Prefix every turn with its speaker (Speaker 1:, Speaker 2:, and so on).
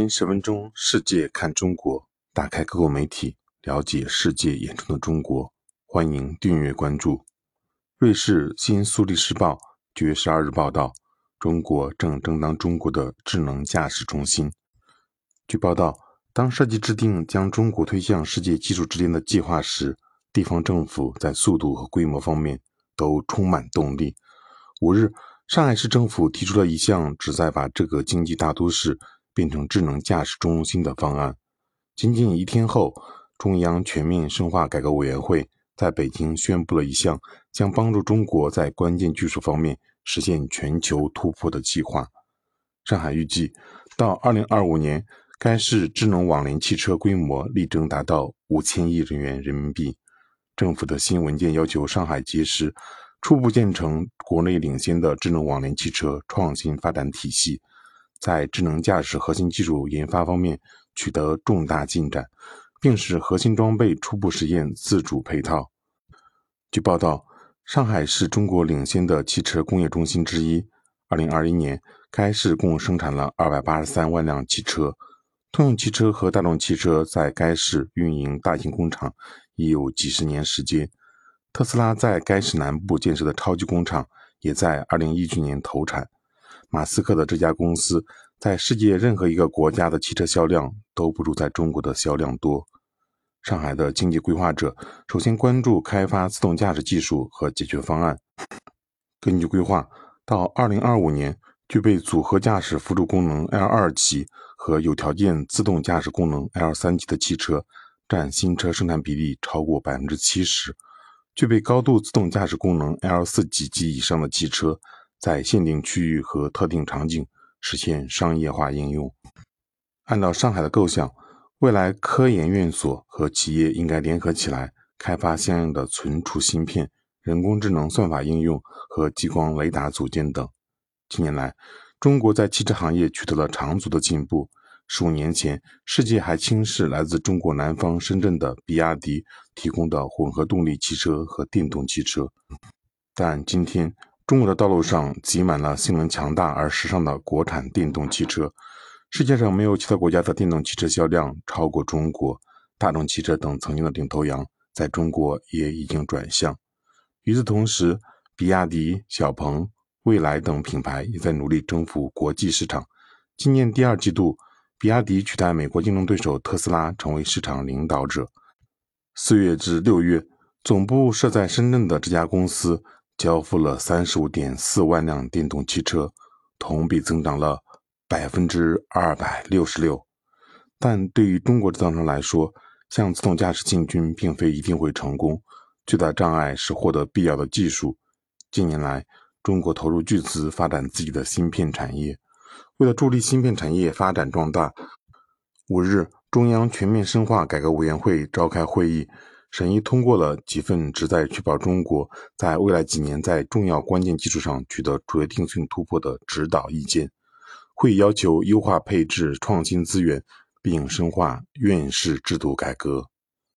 Speaker 1: 天十分钟，世界看中国，打开各国媒体，了解世界眼中的中国。欢迎订阅关注。瑞士新苏黎世报九月十二日报道，中国正争当中国的智能驾驶中心。据报道，当设计制定将中国推向世界技术之巅的计划时，地方政府在速度和规模方面都充满动力。五日，上海市政府提出了一项旨在把这个经济大都市。变成智能驾驶中心的方案。仅仅一天后，中央全面深化改革委员会在北京宣布了一项将帮助中国在关键技术方面实现全球突破的计划。上海预计到2025年，该市智能网联汽车规模力争达到五千亿人元人民币。政府的新文件要求上海及时初步建成国内领先的智能网联汽车创新发展体系。在智能驾驶核心技术研发方面取得重大进展，并使核心装备初步实验自主配套。据报道，上海是中国领先的汽车工业中心之一。二零二一年，该市共生产了二百八十三万辆汽车。通用汽车和大众汽车在该市运营大型工厂已有几十年时间。特斯拉在该市南部建设的超级工厂也在二零一九年投产。马斯克的这家公司在世界任何一个国家的汽车销量都不如在中国的销量多。上海的经济规划者首先关注开发自动驾驶技术和解决方案。根据规划，到2025年，具备组合驾驶辅助功能 L2 级和有条件自动驾驶功能 L3 级的汽车占新车生产比例超过百分之七十；具备高度自动驾驶功能 L4 级及以上的汽车。在限定区域和特定场景实现商业化应用。按照上海的构想，未来科研院所和企业应该联合起来，开发相应的存储芯片、人工智能算法应用和激光雷达组件等。近年来，中国在汽车行业取得了长足的进步。十五年前，世界还轻视来自中国南方深圳的比亚迪提供的混合动力汽车和电动汽车，但今天。中国的道路上挤满了性能强大而时尚的国产电动汽车，世界上没有其他国家的电动汽车销量超过中国。大众汽车等曾经的领头羊，在中国也已经转向。与此同时，比亚迪、小鹏、蔚来等品牌也在努力征服国际市场。今年第二季度，比亚迪取代美国竞争对手特斯拉成为市场领导者。四月至六月，总部设在深圳的这家公司。交付了三十五点四万辆电动汽车，同比增长了百分之二百六十六。但对于中国制造商来说，向自动驾驶进军并非一定会成功。最大障碍是获得必要的技术。近年来，中国投入巨资发展自己的芯片产业。为了助力芯片产业发展壮大，五日，中央全面深化改革委员会召开会议。审议通过了几份旨在确保中国在未来几年在重要关键技术上取得决定性突破的指导意见。会要求优化配置创新资源，并深化院士制度改革。